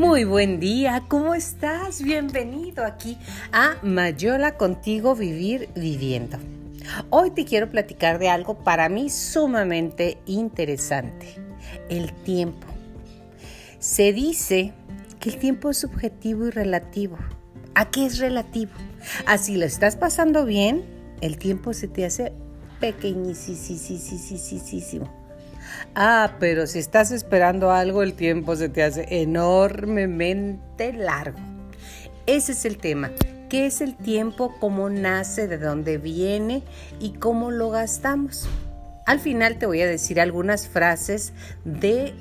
Muy buen día, ¿cómo estás? Bienvenido aquí a Mayola Contigo Vivir Viviendo. Hoy te quiero platicar de algo para mí sumamente interesante, el tiempo. Se dice que el tiempo es subjetivo y relativo. ¿A qué es relativo? Así lo estás pasando bien, el tiempo se te hace pequeñísimo Ah, pero si estás esperando algo, el tiempo se te hace enormemente largo. Ese es el tema. ¿Qué es el tiempo? ¿Cómo nace? ¿De dónde viene? ¿Y cómo lo gastamos? Al final te voy a decir algunas frases de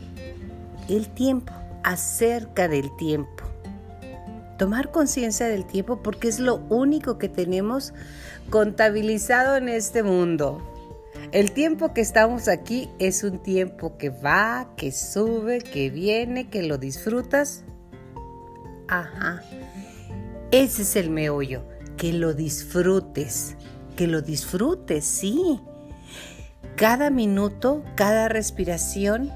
el tiempo, acerca del tiempo. Tomar conciencia del tiempo porque es lo único que tenemos contabilizado en este mundo. El tiempo que estamos aquí es un tiempo que va, que sube, que viene, que lo disfrutas. Ajá. Ese es el meollo, que lo disfrutes, que lo disfrutes, sí. Cada minuto, cada respiración,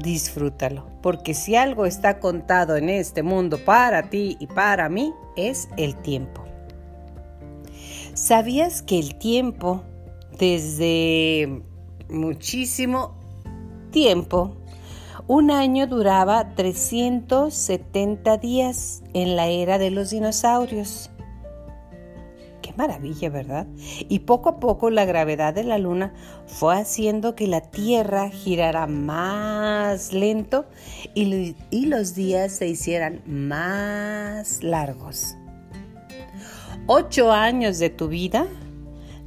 disfrútalo. Porque si algo está contado en este mundo para ti y para mí, es el tiempo. ¿Sabías que el tiempo desde muchísimo tiempo. Un año duraba 370 días en la era de los dinosaurios. Qué maravilla, ¿verdad? Y poco a poco la gravedad de la luna fue haciendo que la Tierra girara más lento y, y los días se hicieran más largos. Ocho años de tu vida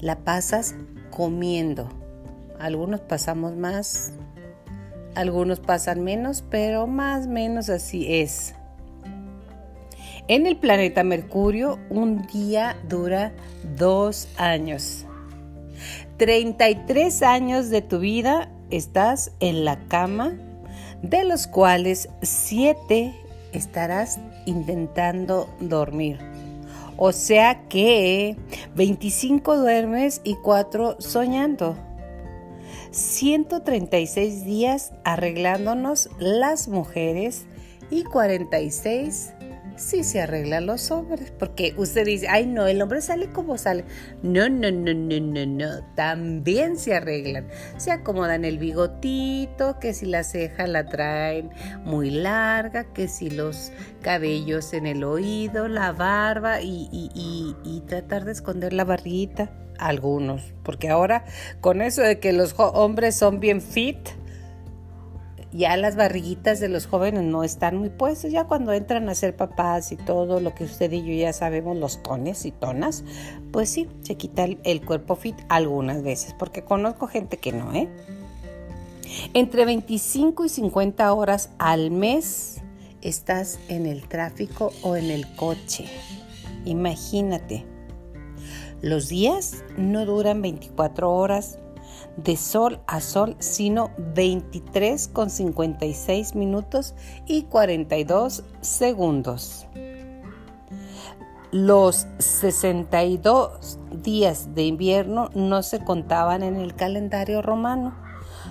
la pasas comiendo. Algunos pasamos más, algunos pasan menos, pero más o menos así es. En el planeta Mercurio, un día dura dos años. 33 años de tu vida estás en la cama, de los cuales 7 estarás intentando dormir. O sea que 25 duermes y 4 soñando. 136 días arreglándonos las mujeres y 46 sí se arreglan los hombres, porque usted dice, ay no, el hombre sale como sale. No, no, no, no, no, no, también se arreglan. Se acomodan el bigotito, que si la ceja la traen muy larga, que si los cabellos en el oído, la barba y, y tratar de esconder la barriguita. Algunos, porque ahora con eso de que los hombres son bien fit, ya las barriguitas de los jóvenes no están muy puestas, ya cuando entran a ser papás y todo lo que usted y yo ya sabemos, los tones y tonas, pues sí, se quita el, cuerpo fit algunas veces, porque conozco gente que no, ¿eh? Entre 25 y 50 horas al mes estás en el tráfico o en el coche. Imagínate. Los días no duran 24 horas, de sol a sol, sino 23 con 56 minutos y 42 segundos. Los 62 días de invierno no se contaban en el calendario romano.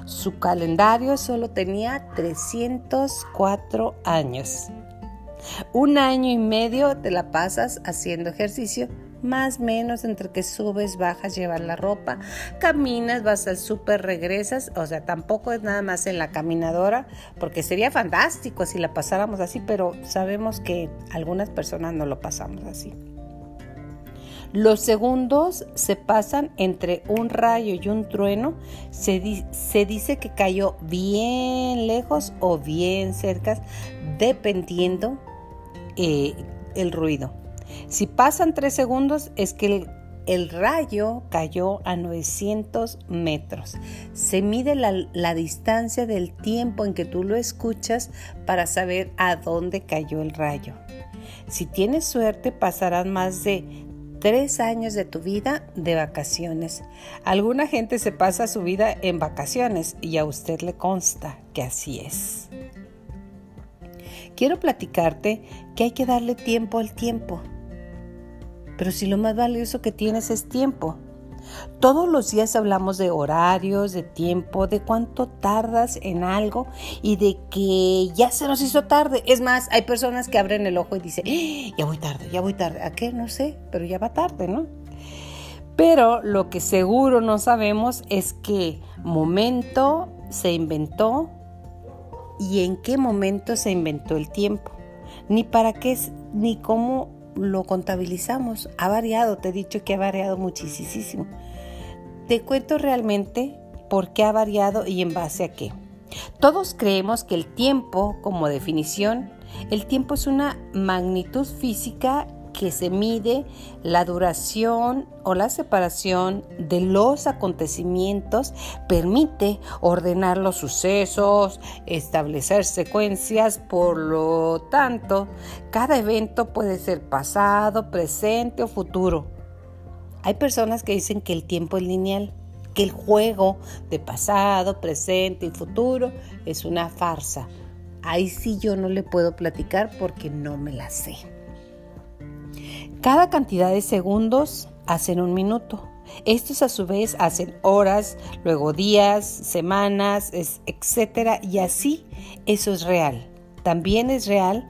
Su calendario solo tenía 304 años. Un año y medio te la pasas haciendo ejercicio más menos entre que subes, bajas, llevas la ropa, caminas, vas al súper, regresas, o sea, tampoco es nada más en la caminadora, porque sería fantástico si la pasáramos así, pero sabemos que algunas personas no lo pasamos así. Los segundos se pasan entre un rayo y un trueno. Se, se, dice que cayó bien lejos o bien cerca, dependiendo eh, el ruido. Si pasan tres segundos es que el, rayo cayó a 900 metros. Se mide la, la, distancia del tiempo en que tú lo escuchas para saber a dónde cayó el rayo. Si tienes suerte pasarán más de tres años de tu vida de vacaciones. Alguna gente se pasa su vida en vacaciones y a usted le consta que así es. Quiero platicarte que hay que darle tiempo al tiempo. Pero si lo más valioso que tienes es tiempo, Todos los días hablamos de horarios, de tiempo, de cuánto tardas en algo y de que ya se nos hizo tarde. Es más, hay personas que abren el ojo y dicen, ¡Ah! ya voy tarde, ya voy tarde. ¿A qué? No sé, pero ya va tarde, ¿no? Pero lo que seguro no sabemos es qué momento se inventó y en qué momento se inventó el tiempo, ni para qué, ni cómo lo contabilizamos. Ha variado, te he dicho que ha variado muchísimo. Te cuento realmente por qué ha variado y en base a qué. Todos creemos que el tiempo, como definición, el tiempo es una magnitud física que se mide la duración o la separación de los acontecimientos, permite ordenar los sucesos, establecer secuencias, por lo tanto, cada evento puede ser pasado, presente o futuro. Hay personas que dicen que el tiempo es lineal, que el juego de pasado, presente y futuro es una farsa. Ahí sí yo no le puedo platicar porque no me la sé. Cada cantidad de segundos hacen un minuto. Estos a su vez hacen horas, luego días, semanas, etc. Y así eso es real. También es real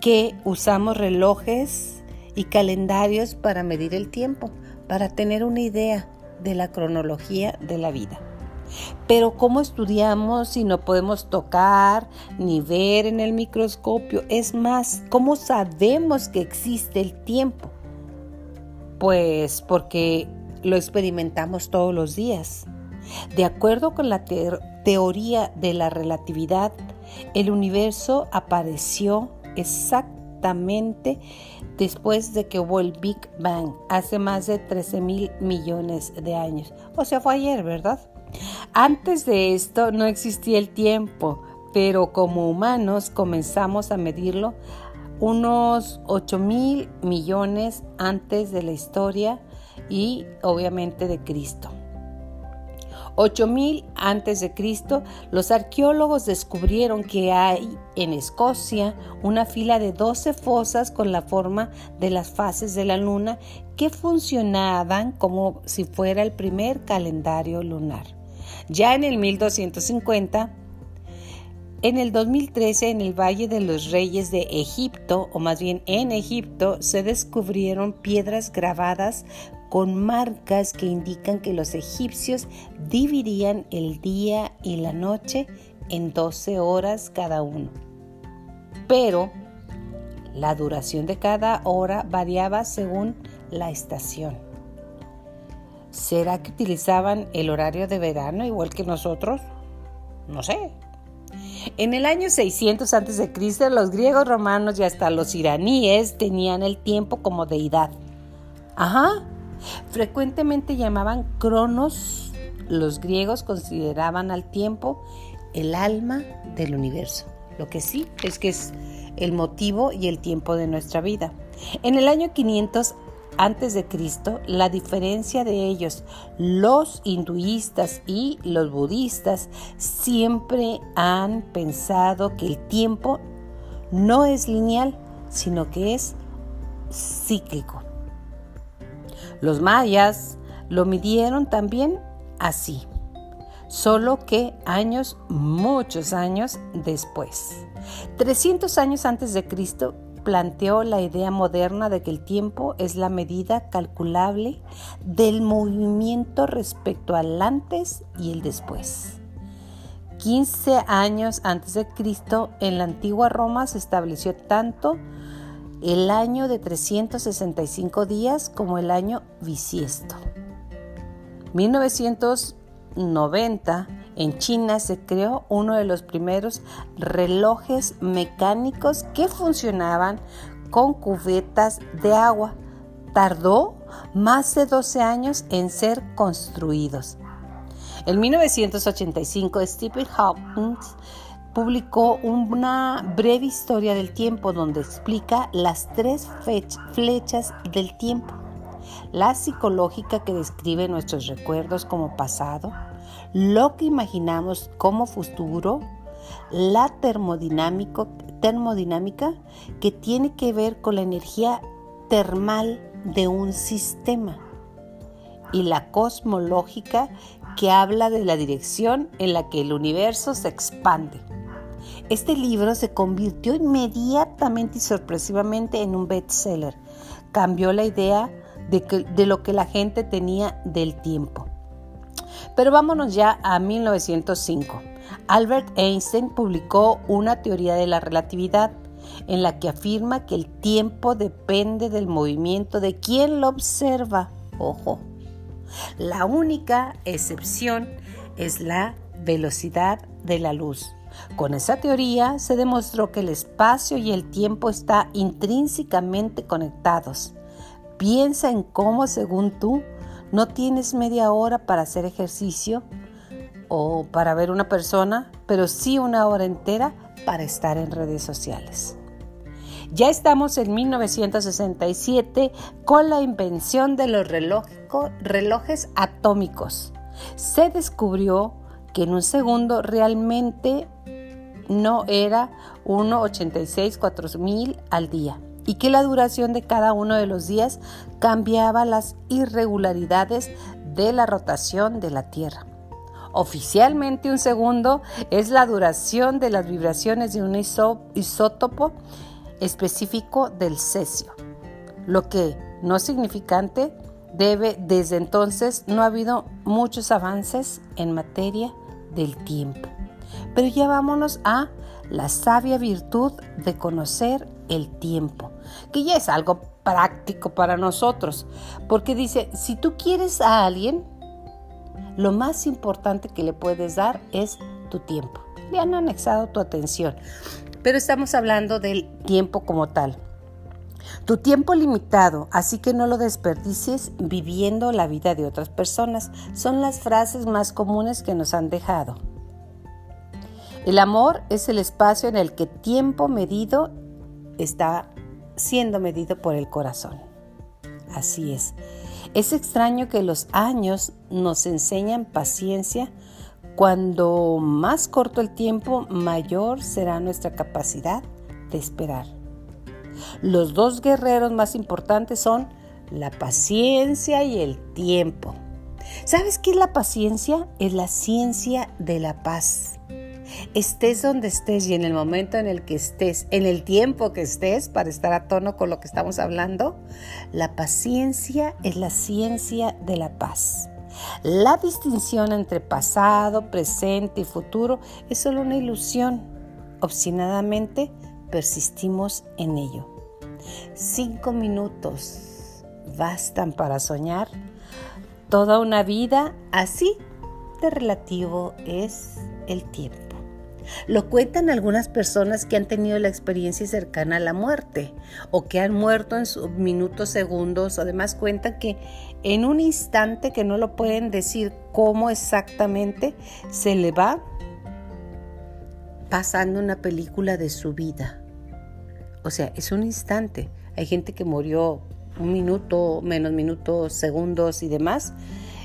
que usamos relojes y calendarios para medir el tiempo, para tener una idea de la cronología de la vida. Pero ¿cómo estudiamos si no podemos tocar ni ver en el microscopio? Es más, ¿cómo sabemos que existe el tiempo? Pues porque lo experimentamos todos los días. De acuerdo con la teoría de la relatividad, el universo apareció exactamente después de que hubo el Big Bang, hace más de 13 mil millones de años. O sea, fue ayer, ¿verdad? Antes de esto no existía el tiempo, pero como humanos comenzamos a medirlo unos 8 mil millones antes de la historia y obviamente de Cristo. 8000 antes de Cristo, los arqueólogos descubrieron que hay en Escocia una fila de 12 fosas con la forma de las fases de la luna que funcionaban como si fuera el primer calendario lunar. Ya en el 1250, en el 2013, en el Valle de los Reyes de Egipto, o más bien en Egipto, se descubrieron piedras grabadas con marcas que indican que los egipcios dividían el día y la noche en 12 horas cada uno. Pero la duración de cada hora variaba según la estación. ¿Será que utilizaban el horario de verano igual que nosotros? No sé. En el año 600 a.C., los griegos romanos y hasta los iraníes tenían el tiempo como deidad. Ajá. Frecuentemente llamaban cronos. Los griegos consideraban al tiempo el alma del universo. Lo que sí es que es el motivo y el tiempo de nuestra vida. En el año 500 antes de Cristo, la diferencia de ellos, los hinduistas y los budistas, siempre han pensado que el tiempo no es lineal, sino que es cíclico. Los mayas lo midieron también así, solo que años, muchos años después. 300 años antes de Cristo, planteó la idea moderna de que el tiempo es la medida calculable del movimiento respecto al antes y el después. 15 años antes de Cristo, en la antigua Roma se estableció tanto el año de 365 días como el año bisiesto. 1990 en China se creó uno de los primeros relojes mecánicos que funcionaban con cubetas de agua. Tardó más de 12 años en ser construidos. En 1985, Stephen Hawking publicó una breve historia del tiempo donde explica las tres flechas del tiempo. La psicológica que describe nuestros recuerdos como pasado, lo que imaginamos como futuro, la termodinámica que tiene que ver con la energía termal de un sistema y la cosmológica que habla de la dirección en la que el universo se expande. Este libro se convirtió inmediatamente y sorpresivamente en un bestseller. Cambió la idea de, de lo que la gente tenía del tiempo. Pero vámonos ya a 1905. Albert Einstein publicó una teoría de la relatividad en la que afirma que el tiempo depende del movimiento de quien lo observa. Ojo. La única excepción es la velocidad de la luz. Con esa teoría se demostró que el espacio y el tiempo están intrínsecamente conectados. Piensa en cómo, según tú, no tienes media hora para hacer ejercicio o para ver una persona, pero sí una hora entera para estar en redes sociales. Ya estamos en 1967 con la invención de los relojes atómicos. Se descubrió que en un segundo realmente no era 1,86 al día y que la duración de cada uno de los días cambiaba las irregularidades de la rotación de la Tierra. Oficialmente un segundo es la duración de las vibraciones de un isótopo específico del cesio, lo que no significante debe desde entonces no ha habido muchos avances en materia del tiempo. Pero ya vámonos a la sabia virtud de conocer el tiempo, que ya es algo práctico para nosotros, porque dice, si tú quieres a alguien, lo más importante que le puedes dar es tu tiempo. Le han anexado tu atención pero estamos hablando del tiempo como tal. Tu tiempo limitado, así que no lo desperdicies viviendo la vida de otras personas, son las frases más comunes que nos han dejado. El amor es el espacio en el que tiempo medido está siendo medido por el corazón. Así es. Es extraño que los años nos enseñan paciencia cuando más corto el tiempo, mayor será nuestra capacidad de esperar. Los dos guerreros más importantes son la paciencia y el tiempo. ¿Sabes qué es la paciencia? Es la ciencia de la paz. Estés donde estés y en el momento en el que estés, en el tiempo que estés, para estar a tono con lo que estamos hablando, la paciencia es la ciencia de la paz. La distinción entre pasado, presente y futuro es solo una ilusión. Obstinadamente persistimos en ello. Cinco minutos bastan para soñar. Toda una vida así de relativo es el tiempo. Lo cuentan algunas personas que han tenido la experiencia cercana a la muerte o que han muerto en sus minutos, segundos. Además cuentan que en un instante que no lo pueden decir cómo exactamente se le va pasando una película de su vida. O sea, es un instante. Hay gente que murió un minuto, menos minutos, segundos y demás.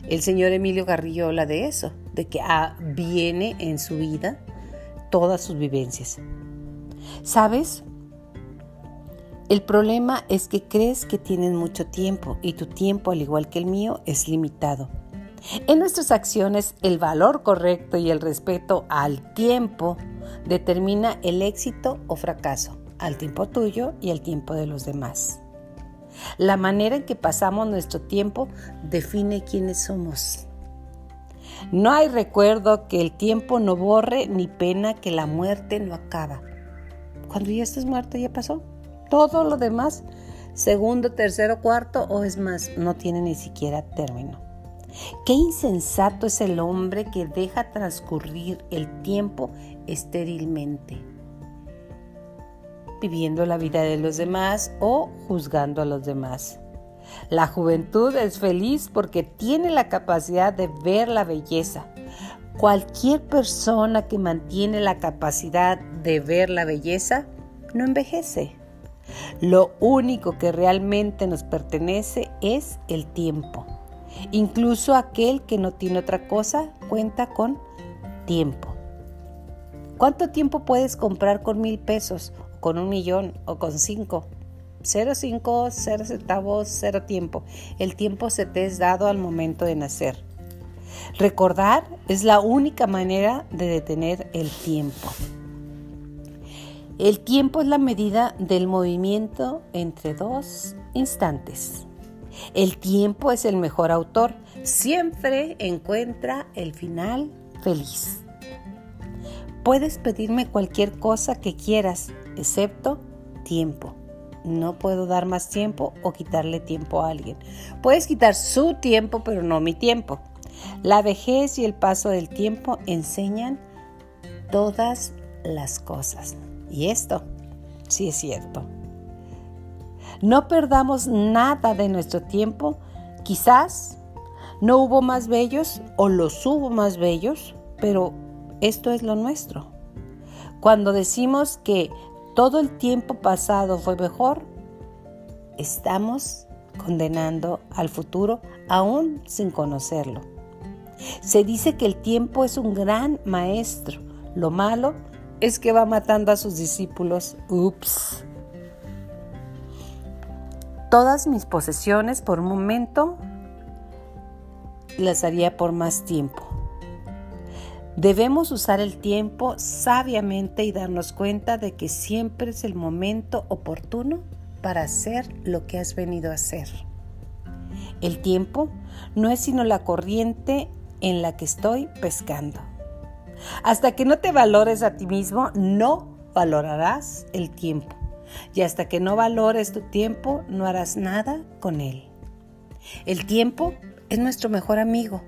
El señor Emilio Garrillo habla de eso, de que ah, viene en su vida todas sus vivencias. ¿Sabes? El problema es que crees que tienes mucho tiempo y tu tiempo, al igual que el mío, es limitado. En nuestras acciones, el valor correcto y el respeto al tiempo determina el éxito o fracaso, al tiempo tuyo y al tiempo de los demás. La manera en que pasamos nuestro tiempo define quiénes somos. No hay recuerdo que el tiempo no borre, ni pena que la muerte no acaba. Cuando ya estás muerto, ya pasó. Todo lo demás, segundo, tercero, cuarto, o es más, no tiene ni siquiera término. Qué insensato es el hombre que deja transcurrir el tiempo estérilmente, viviendo la vida de los demás o juzgando a los demás. La juventud es feliz porque tiene la capacidad de ver la belleza. Cualquier persona que mantiene la capacidad de ver la belleza no envejece. Lo único que realmente nos pertenece es el tiempo. Incluso aquel que no tiene otra cosa cuenta con tiempo. ¿Cuánto tiempo puedes comprar con mil pesos, con un millón, o con cinco? Cero cinco, cero centavos, cero tiempo. El tiempo se te es dado al momento de nacer. Recordar es la única manera de detener el tiempo. El tiempo es la medida del movimiento entre dos instantes. El tiempo es el mejor autor. Siempre encuentra el final feliz. Puedes pedirme cualquier cosa que quieras, excepto tiempo. No puedo dar más tiempo o quitarle tiempo a alguien. Puedes quitar su tiempo, pero no mi tiempo. La vejez y el paso del tiempo enseñan todas las cosas. Y esto sí es cierto. No perdamos nada de nuestro tiempo. Quizás no hubo más bellos o los hubo más bellos, pero esto es lo nuestro. Cuando decimos que todo el tiempo pasado fue mejor, estamos condenando al futuro aún sin conocerlo. Se dice que el tiempo es un gran maestro. Lo malo es que va matando a sus discípulos. Ups. Todas mis posesiones por un momento las haría por más tiempo. Debemos usar el tiempo sabiamente y darnos cuenta de que siempre es el momento oportuno para hacer lo que has venido a hacer. El tiempo no es sino la corriente en la que estoy pescando. Hasta que no te valores a ti mismo, no valorarás el tiempo. Y hasta que no valores tu tiempo, no harás nada con él. El tiempo es nuestro mejor amigo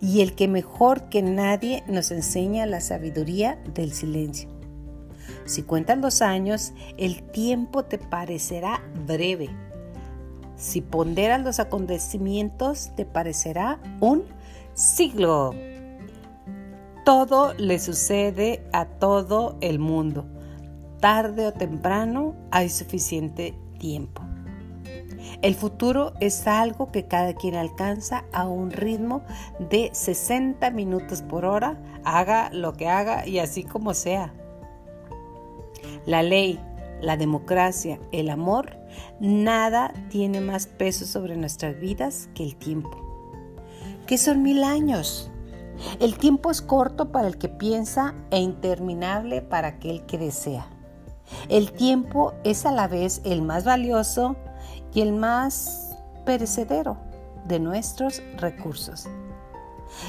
y el que mejor que nadie nos enseña la sabiduría del silencio. Si cuentas los años, el tiempo te parecerá breve. Si ponderas los acontecimientos, te parecerá un siglo. Todo le sucede a todo el mundo. Tarde o temprano hay suficiente tiempo. El futuro es algo que cada quien alcanza a un ritmo de 60 minutos por hora, haga lo que haga y así como sea. La ley, la democracia, el amor, nada tiene más peso sobre nuestras vidas que el tiempo. ¿Qué son mil años? El tiempo es corto para el que piensa e interminable para aquel que desea. El tiempo es a la vez el más valioso y el más perecedero de nuestros recursos.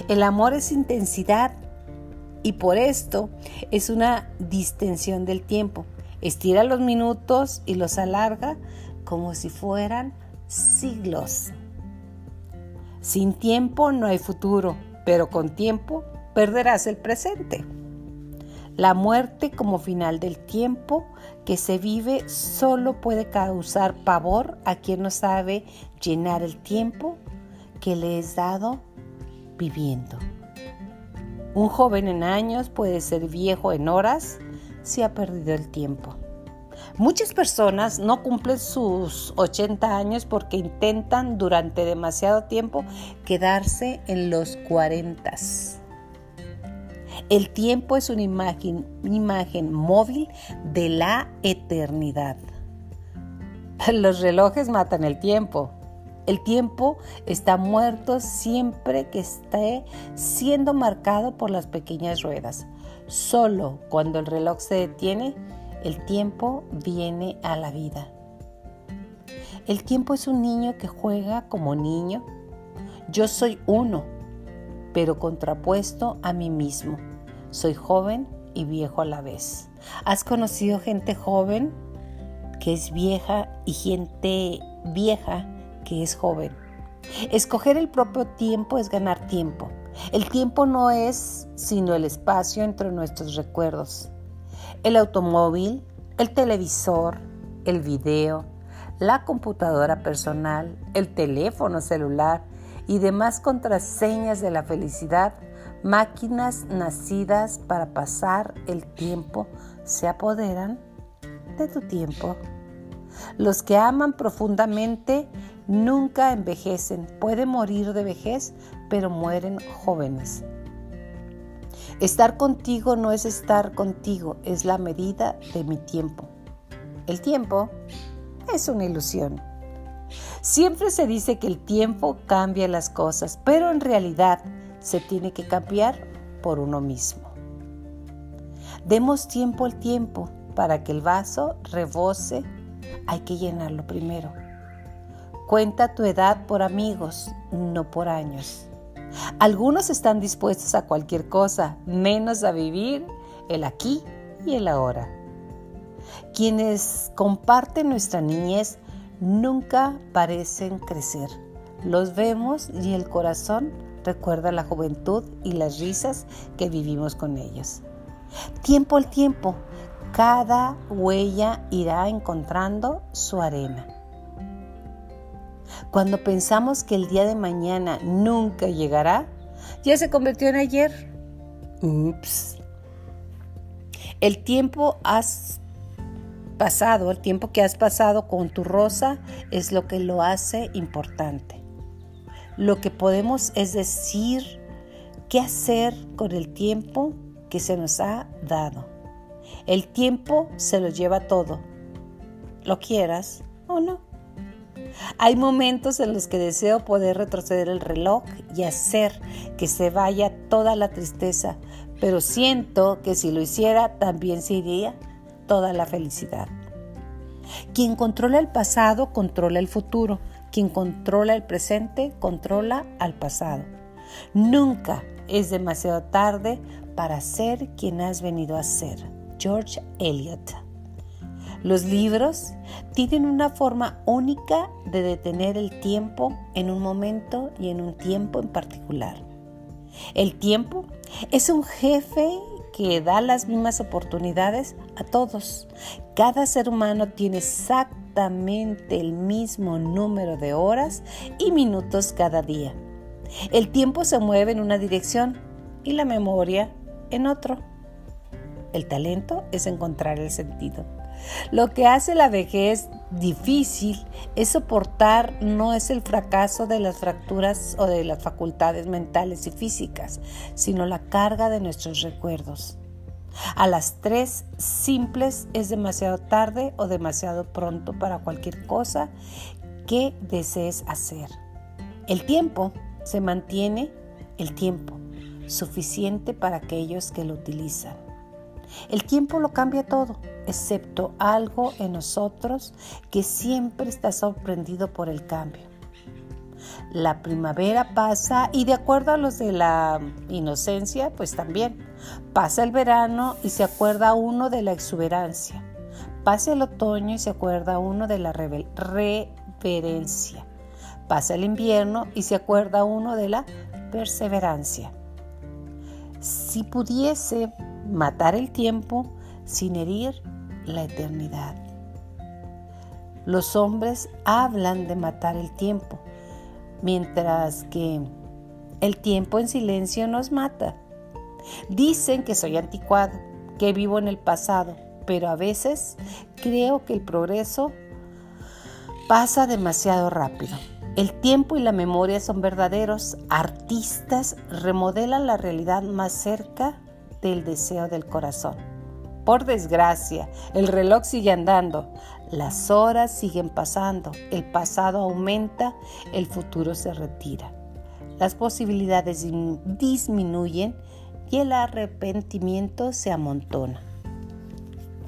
El amor es intensidad y por esto es una distensión del tiempo. Estira los minutos y los alarga como si fueran siglos. Sin tiempo no hay futuro, pero con tiempo perderás el presente. La muerte como final del tiempo que se vive solo puede causar pavor a quien no sabe llenar el tiempo que le es dado viviendo. Un joven en años puede ser viejo en horas si ha perdido el tiempo. Muchas personas no cumplen sus 80 años porque intentan durante demasiado tiempo quedarse en los 40. El tiempo es una imagen, imagen móvil de la eternidad. Los relojes matan el tiempo. El tiempo está muerto siempre que esté siendo marcado por las pequeñas ruedas. Solo cuando el reloj se detiene, el tiempo viene a la vida. El tiempo es un niño que juega como niño. Yo soy uno, pero contrapuesto a mí mismo. Soy joven y viejo a la vez. ¿Has conocido gente joven que es vieja y gente vieja que es joven? Escoger el propio tiempo es ganar tiempo. El tiempo no es sino el espacio entre nuestros recuerdos el automóvil, el televisor, el video, la computadora personal, el teléfono celular y demás contraseñas de la felicidad, máquinas nacidas para pasar el tiempo, se apoderan de tu tiempo. Los que aman profundamente nunca envejecen, pueden morir de vejez, pero mueren jóvenes. Estar contigo no es estar contigo, es la medida de mi tiempo. El tiempo es una ilusión. Siempre se dice que el tiempo cambia las cosas, pero en realidad se tiene que cambiar por uno mismo. Demos tiempo al tiempo para que el vaso rebose, hay que llenarlo primero. Cuenta tu edad por amigos, no por años. Algunos están dispuestos a cualquier cosa, menos a vivir el aquí y el ahora. Quienes comparten nuestra niñez nunca parecen crecer. Los vemos y el corazón recuerda la juventud y las risas que vivimos con ellos. Tiempo al tiempo, cada huella irá encontrando su arena. Cuando pensamos que el día de mañana nunca llegará, ya se convirtió en ayer. Ups. El tiempo has pasado, el tiempo que has pasado con tu rosa es lo que lo hace importante. Lo que podemos es decir qué hacer con el tiempo que se nos ha dado. El tiempo se lo lleva todo, lo quieras o no. Hay momentos en los que deseo poder retroceder el reloj y hacer que se vaya toda la tristeza, pero siento que si lo hiciera también se iría toda la felicidad. Quien controla el pasado controla el futuro. Quien controla el presente controla al pasado. Nunca es demasiado tarde para ser quien has venido a ser. George Eliot. Los libros tienen una forma única de detener el tiempo en un momento y en un tiempo en particular. El tiempo es un jefe que da las mismas oportunidades a todos. Cada ser humano tiene exactamente el mismo número de horas y minutos cada día. El tiempo se mueve en una dirección y la memoria en otro. El talento es encontrar el sentido. Lo que hace la vejez difícil es soportar no es el fracaso de las fracturas o de las facultades mentales y físicas, sino la carga de nuestros recuerdos. A las tres simples es demasiado tarde o demasiado pronto para cualquier cosa que desees hacer. El tiempo se mantiene el tiempo, suficiente para aquellos que lo utilizan. El tiempo lo cambia todo, excepto algo en nosotros que siempre está sorprendido por el cambio. La primavera pasa y de acuerdo a los de la inocencia, pues también. Pasa el verano y se acuerda uno de la exuberancia. Pasa el otoño y se acuerda uno de la reverencia. Pasa el invierno y se acuerda uno de la perseverancia. Si pudiese matar el tiempo sin herir la eternidad. Los hombres hablan de matar el tiempo, mientras que el tiempo en silencio nos mata. Dicen que soy anticuado, que vivo en el pasado, pero a veces creo que el progreso pasa demasiado rápido. El tiempo y la memoria son verdaderos artistas, remodelan la realidad más cerca del deseo del corazón. Por desgracia, el reloj sigue andando, las horas siguen pasando, el pasado aumenta, el futuro se retira. Las posibilidades disminuyen y el arrepentimiento se amontona.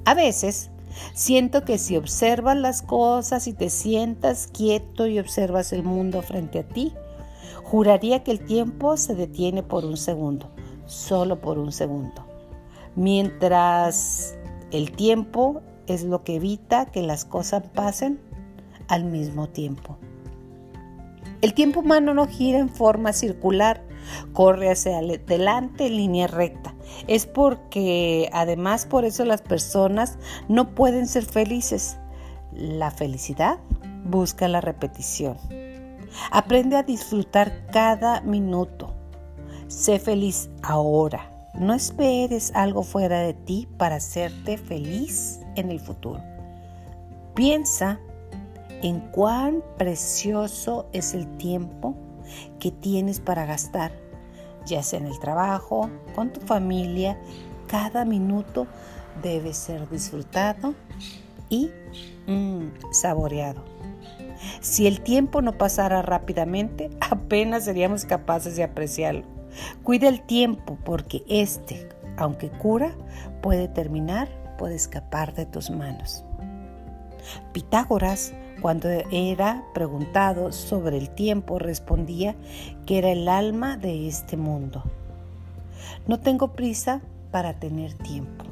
A veces siento que si observas las cosas y te sientas quieto y observas el mundo frente a ti, juraría que el tiempo se detiene por un segundo solo por un segundo. Mientras el tiempo es lo que evita que las cosas pasen al mismo tiempo. El tiempo humano no gira en forma circular, corre hacia adelante en línea recta. Es porque además por eso las personas no pueden ser felices. La felicidad busca la repetición. Aprende a disfrutar cada minuto, Sé feliz ahora. No esperes algo fuera de ti para hacerte feliz en el futuro. Piensa en cuán precioso es el tiempo que tienes para gastar, ya sea en el trabajo, con tu familia. Cada minuto debe ser disfrutado y mm, saboreado. Si el tiempo no pasara rápidamente, apenas seríamos capaces de apreciarlo. Cuida el tiempo porque este, aunque cura, puede terminar, puede escapar de tus manos. Pitágoras, cuando era preguntado sobre el tiempo, respondía que era el alma de este mundo. No tengo prisa para tener tiempo.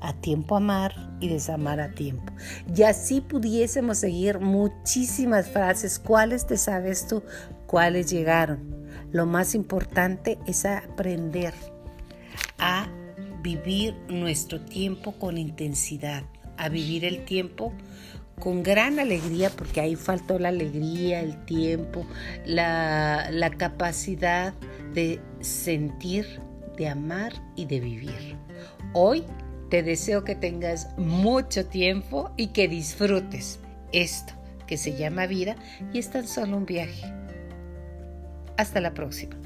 A tiempo amar y desamar a tiempo. Y así pudiésemos seguir muchísimas frases. ¿Cuáles te sabes tú? ¿Cuáles llegaron? Lo más importante es aprender a vivir nuestro tiempo con intensidad, a vivir el tiempo con gran alegría, porque ahí faltó la alegría, el tiempo, la, la capacidad de sentir, de amar y de vivir. Hoy te deseo que tengas mucho tiempo y que disfrutes esto que se llama vida y es tan solo un viaje. Hasta la próxima.